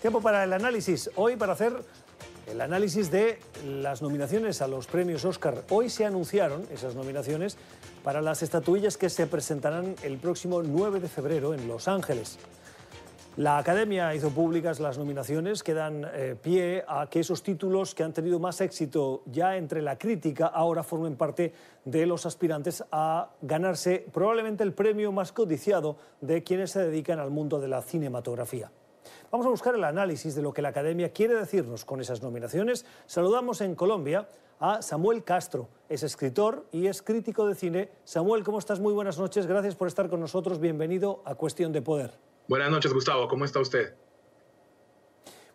Tiempo para el análisis. Hoy para hacer el análisis de las nominaciones a los premios Oscar. Hoy se anunciaron esas nominaciones para las estatuillas que se presentarán el próximo 9 de febrero en Los Ángeles. La Academia hizo públicas las nominaciones que dan eh, pie a que esos títulos que han tenido más éxito ya entre la crítica ahora formen parte de los aspirantes a ganarse probablemente el premio más codiciado de quienes se dedican al mundo de la cinematografía. Vamos a buscar el análisis de lo que la Academia quiere decirnos con esas nominaciones. Saludamos en Colombia a Samuel Castro. Es escritor y es crítico de cine. Samuel, ¿cómo estás? Muy buenas noches. Gracias por estar con nosotros. Bienvenido a Cuestión de Poder. Buenas noches, Gustavo. ¿Cómo está usted?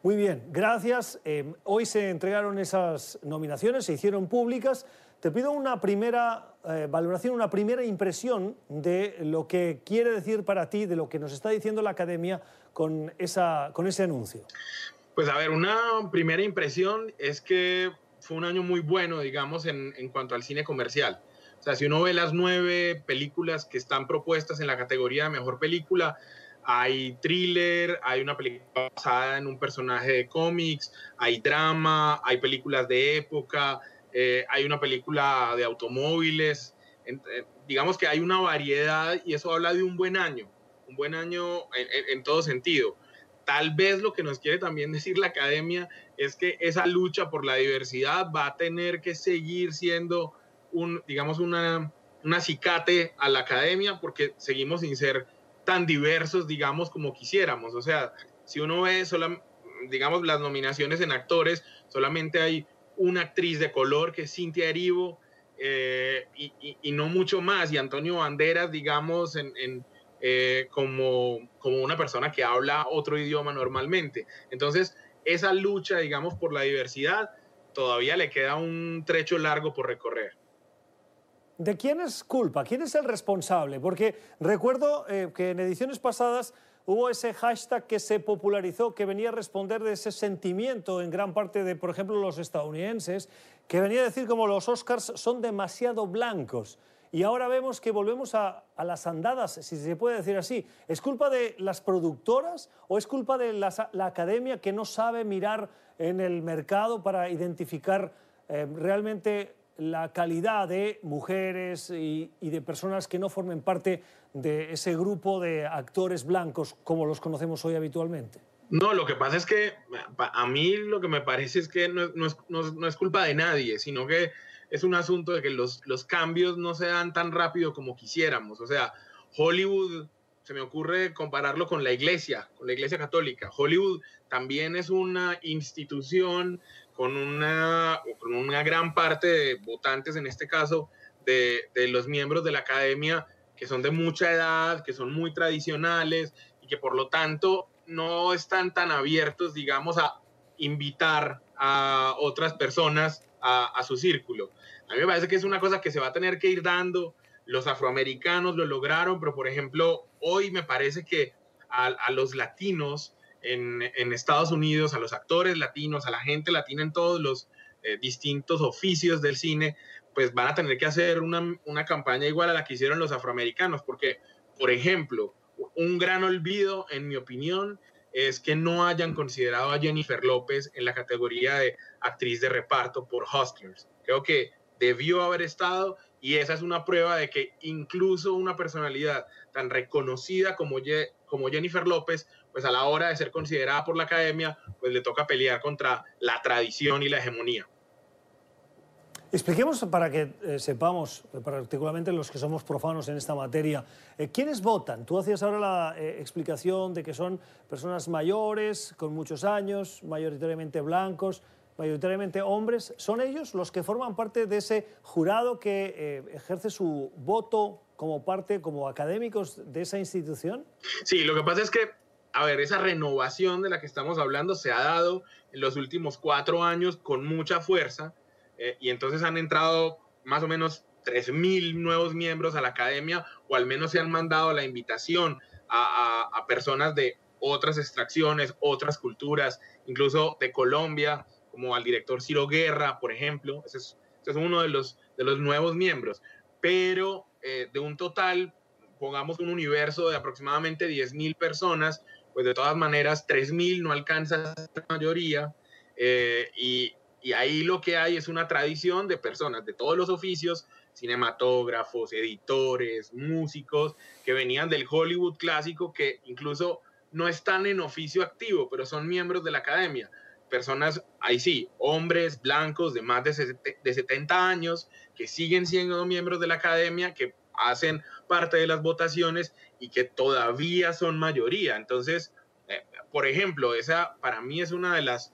Muy bien, gracias. Eh, hoy se entregaron esas nominaciones, se hicieron públicas. Te pido una primera eh, valoración, una primera impresión de lo que quiere decir para ti, de lo que nos está diciendo la Academia con, esa, con ese anuncio. Pues a ver, una primera impresión es que fue un año muy bueno, digamos, en, en cuanto al cine comercial. O sea, si uno ve las nueve películas que están propuestas en la categoría de mejor película, hay thriller, hay una película basada en un personaje de cómics, hay drama, hay películas de época, eh, hay una película de automóviles, digamos que hay una variedad y eso habla de un buen año, un buen año en, todo sentido. Tal vez lo que nos quiere también decir la academia es que esa lucha por la diversidad va a tener que seguir siendo un, digamos, una, un acicate a la academia porque seguimos sin ser tan diversos, digamos, como quisiéramos. O sea, si uno ve, digamos, las nominaciones en actores, solamente hay una actriz de color que es Cintia Erivo eh, y, no mucho más. Y Antonio Banderas, digamos, en, eh, como, como una persona que habla otro idioma normalmente. Entonces, esa lucha, digamos, por la diversidad, todavía le queda un trecho largo por recorrer. ¿De quién es culpa? ¿Quién es el responsable? Porque recuerdo eh, que en ediciones pasadas hubo ese hashtag que se popularizó, que venía a responder de ese sentimiento en gran parte de, por ejemplo, los estadounidenses, que venía a decir como los Oscars son demasiado blancos. Y ahora vemos que volvemos a, las andadas, si se puede decir así. ¿Es culpa de las productoras o es culpa de la, academia que no sabe mirar en el mercado para identificar eh, realmente la calidad de mujeres y, de personas que no formen parte de ese grupo de actores blancos como los conocemos hoy habitualmente? No, lo que pasa es que a mí lo que me parece es que no, es, culpa de nadie, sino que es un asunto de que los, los cambios no se dan tan rápido como quisiéramos. O sea, Hollywood, se me ocurre compararlo con la iglesia, con la iglesia católica. Hollywood también es una institución con una, con una gran parte de votantes, en este caso, de, de, los miembros de la academia que son de mucha edad, que son muy tradicionales y que por lo tanto no están tan abiertos, digamos, a invitar a otras personas a, a su círculo. A mí me parece que es una cosa que se va a tener que ir dando. Los afroamericanos lo lograron, pero por ejemplo, hoy me parece que a, los latinos en, Estados Unidos, a los actores latinos, a la gente latina en todos los eh, distintos oficios del cine, pues van a tener que hacer una, una campaña igual a la que hicieron los afroamericanos, porque, por ejemplo, un gran olvido, en mi opinión, es que no hayan considerado a Jennifer López en la categoría de actriz de reparto por Hustlers. Creo que debió haber estado y esa es una prueba de que incluso una personalidad tan reconocida como, como Jennifer López pues a la hora de ser considerada por la academia, pues le toca pelear contra la tradición y la hegemonía. Expliquemos para que eh, sepamos, particularmente los que somos profanos en esta materia, eh, ¿quiénes votan? Tú hacías ahora la eh, explicación de que son personas mayores, con muchos años, mayoritariamente blancos, mayoritariamente hombres. ¿Son ellos los que forman parte de ese jurado que ejerce su voto como parte, como académicos de esa institución? Sí, lo que pasa es que a ver, esa renovación de la que estamos hablando se ha dado en los últimos cuatro años con mucha fuerza eh, y entonces han entrado más o menos 3.000 nuevos miembros a la academia o al menos se han mandado la invitación a, personas de otras extracciones, otras culturas, incluso de Colombia, como al director Ciro Guerra, por ejemplo. Ese es, uno de los, de los nuevos miembros. Pero eh, de un total, pongamos un universo de aproximadamente 10.000 personas, pues de todas maneras 3.000 no alcanza la mayoría eh, y, y ahí lo que hay es una tradición de personas de todos los oficios, cinematógrafos, editores, músicos, que venían del Hollywood clásico, que incluso no están en oficio activo, pero son miembros de la academia. Personas, ahí sí, hombres blancos de más de, 70 años, que siguen siendo miembros de la academia, que hacen parte de las votaciones y que todavía son mayoría. Entonces, eh, por ejemplo, esa para mí es una de las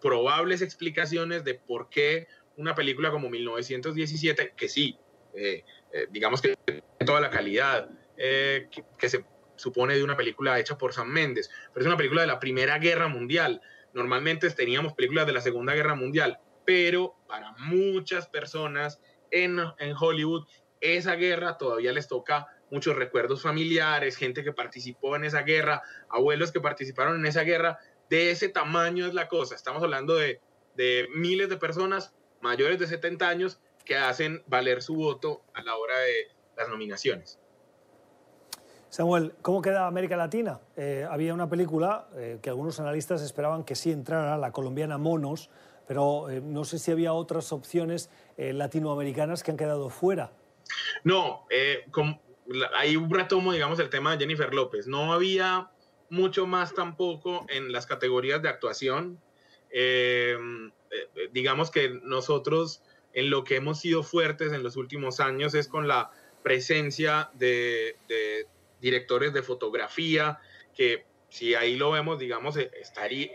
probables explicaciones de por qué una película como 1917, que sí, eh, eh, digamos que toda la calidad eh, que, se supone de una película hecha por Sam Mendes, pero es una película de la Primera Guerra Mundial. Normalmente teníamos películas de la Segunda Guerra Mundial, pero para muchas personas en, en Hollywood esa guerra todavía les toca muchos recuerdos familiares, gente que participó en esa guerra, abuelos que participaron en esa guerra, de ese tamaño es la cosa. Estamos hablando de, miles de personas mayores de 70 años que hacen valer su voto a la hora de las nominaciones. Samuel, ¿cómo queda América Latina? Eh, había una película eh, que algunos analistas esperaban que sí entrara, la colombiana Monos, pero eh, no sé si había otras opciones latinoamericanas que han quedado fuera. No, hay un retomo, digamos, el tema de Jennifer López. No había mucho más tampoco en las categorías de actuación. Digamos que nosotros en lo que hemos sido fuertes en los últimos años es con la presencia de, directores de fotografía, que si ahí lo vemos, digamos, eh, estaría,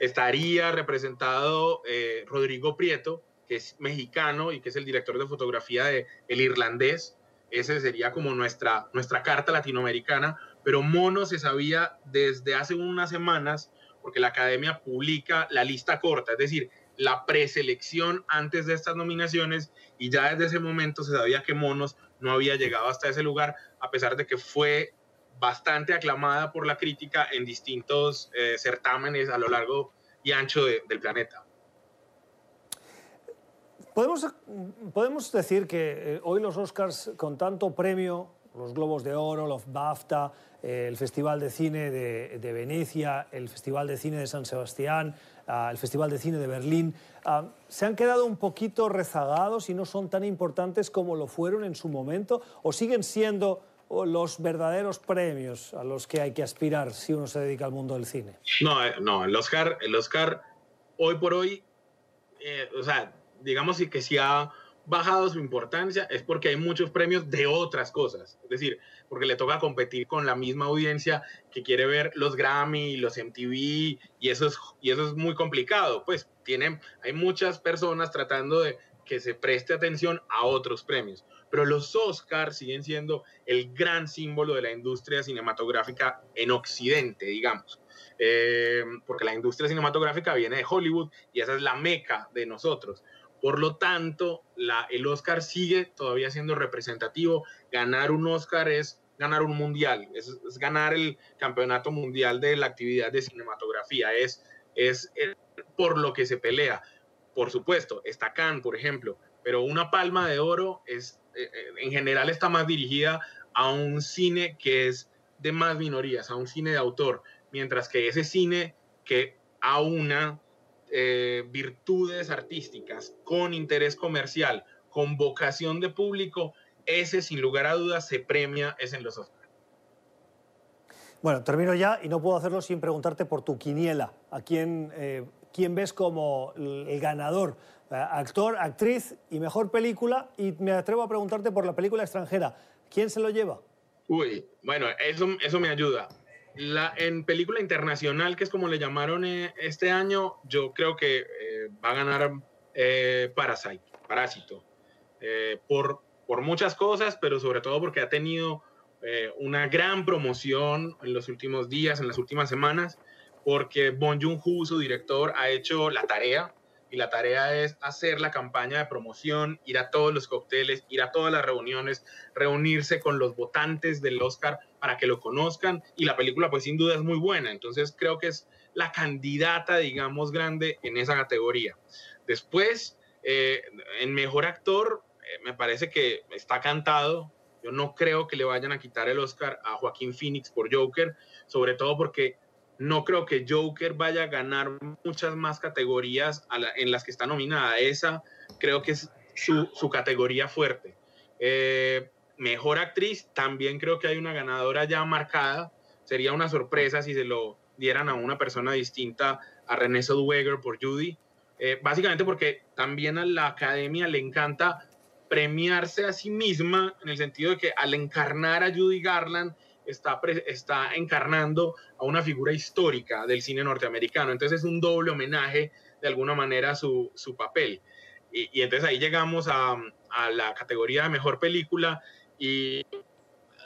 estaría representado Rodrigo Prieto, que es mexicano y que es el director de fotografía de El Irlandés. Ese sería como nuestra, nuestra carta latinoamericana pero Mono se sabía desde hace unas semanas, porque la academia publica la lista corta, es decir, la preselección antes de estas nominaciones, y ya desde ese momento se sabía que Monos no había llegado hasta ese lugar, a pesar de que fue bastante aclamada por la crítica en distintos eh, certámenes a lo largo y ancho del planeta. Podemos, podemos decir que eh, hoy los Oscars, con tanto premio, los Globos de Oro, los BAFTA, eh, el Festival de Cine de, Venecia, el Festival de Cine de San Sebastián, ah, el Festival de Cine de Berlín, ah, ¿se han quedado un poquito rezagados y no son tan importantes como lo fueron en su momento? ¿O siguen siendo oh, los verdaderos premios a los que hay que aspirar si uno se dedica al mundo del cine? No, eh, no, el Oscar, el Oscar hoy por hoy, eh, o sea, digamos que si ha bajado su importancia es porque hay muchos premios de otras cosas. Es decir, porque le toca competir con la misma audiencia que quiere ver los Grammy, los MTV, y eso es, y eso es muy complicado. Pues tienen, hay muchas personas tratando de que se preste atención a otros premios. Pero los Oscars siguen siendo el gran símbolo de la industria cinematográfica en Occidente, digamos. Eh, porque la industria cinematográfica viene de Hollywood y esa es la meca de nosotros. Por lo tanto, el Oscar sigue todavía siendo representativo. Ganar un Oscar es ganar un mundial, es, ganar el campeonato mundial de la actividad de cinematografía, es, es, por lo que se pelea. Por supuesto, está Cannes, por ejemplo, pero una palma de oro es, eh, eh, en general está más dirigida a un cine que es de más minorías, a un cine de autor, mientras que ese cine que aúna eh, virtudes artísticas, con interés comercial, con vocación de público, ese sin lugar a dudas se premia, es en los Oscars. Bueno, termino ya y no puedo hacerlo sin preguntarte por tu quiniela. ¿A quién, eh, quién ves como el ganador? Eh, actor, actriz y mejor película. Y me atrevo a preguntarte por la película extranjera. ¿Quién se lo lleva? Uy, bueno, eso, eso me ayuda en película internacional, que es como le llamaron eh, este año, yo creo que eh, va a ganar eh, Parasite, Parásito, por, por muchas cosas, pero sobre todo porque ha tenido una gran promoción en los últimos días, en las últimas semanas, porque Bon Joon-ho, su director, ha hecho la tarea, y la tarea es hacer la campaña de promoción, ir a todos los cócteles, ir a todas las reuniones, reunirse con los votantes del Oscar para que lo conozcan y la película pues sin duda es muy buena, entonces creo que es la candidata, digamos, grande en esa categoría. Después, eh, en Mejor Actor, eh, me parece que está cantado, yo no creo que le vayan a quitar el Oscar a Joaquín Phoenix por Joker, sobre todo porque no creo que Joker vaya a ganar muchas más categorías en las que está nominada. Esa creo que es su, categoría fuerte. Eh, mejor actriz, también creo que hay una ganadora ya marcada. Sería una sorpresa si se lo dieran a una persona distinta a René Zellweger por Judy. Eh, básicamente porque también a la academia le encanta premiarse a sí misma en el sentido de que al encarnar a Judy Garland está, está encarnando a una figura histórica del cine norteamericano. Entonces es un doble homenaje de alguna manera a su, su papel. Y, y, entonces ahí llegamos a, a, la categoría de mejor película y,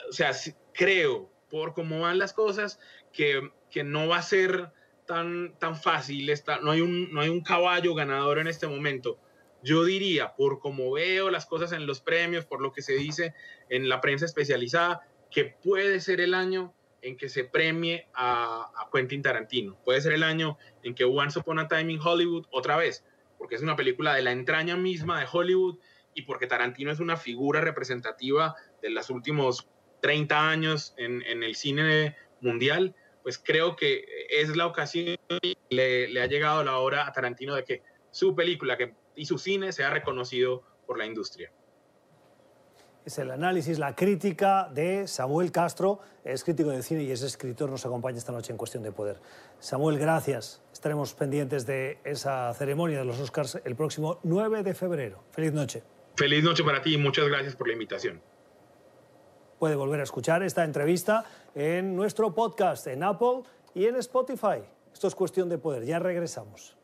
o sea, creo, por cómo van las cosas, que, que no va a ser tan, tan fácil, está, no, hay un, no hay un caballo ganador en este momento. Yo diría, por cómo veo las cosas en los premios, por lo que se dice en la prensa especializada, que puede ser el año en que se premie a, Quentin Tarantino. Puede ser el año en que Once Upon a Time in Hollywood, otra vez, porque es una película de la entraña misma de Hollywood y porque Tarantino es una figura representativa de los últimos 30 años en, en el cine mundial, pues creo que es la ocasión, le, le ha llegado la hora a Tarantino de que su película que, y su cine sea reconocido por la industria es el análisis, la crítica de Samuel Castro, es crítico de cine y es escritor, nos acompaña esta noche en Cuestión de Poder. Samuel, gracias. Estaremos pendientes de esa ceremonia de los Oscars el próximo 9 de febrero. Feliz noche. Feliz noche para ti y muchas gracias por la invitación. Puede volver a escuchar esta entrevista en nuestro podcast, en Apple y en Spotify. Esto es Cuestión de Poder. Ya regresamos.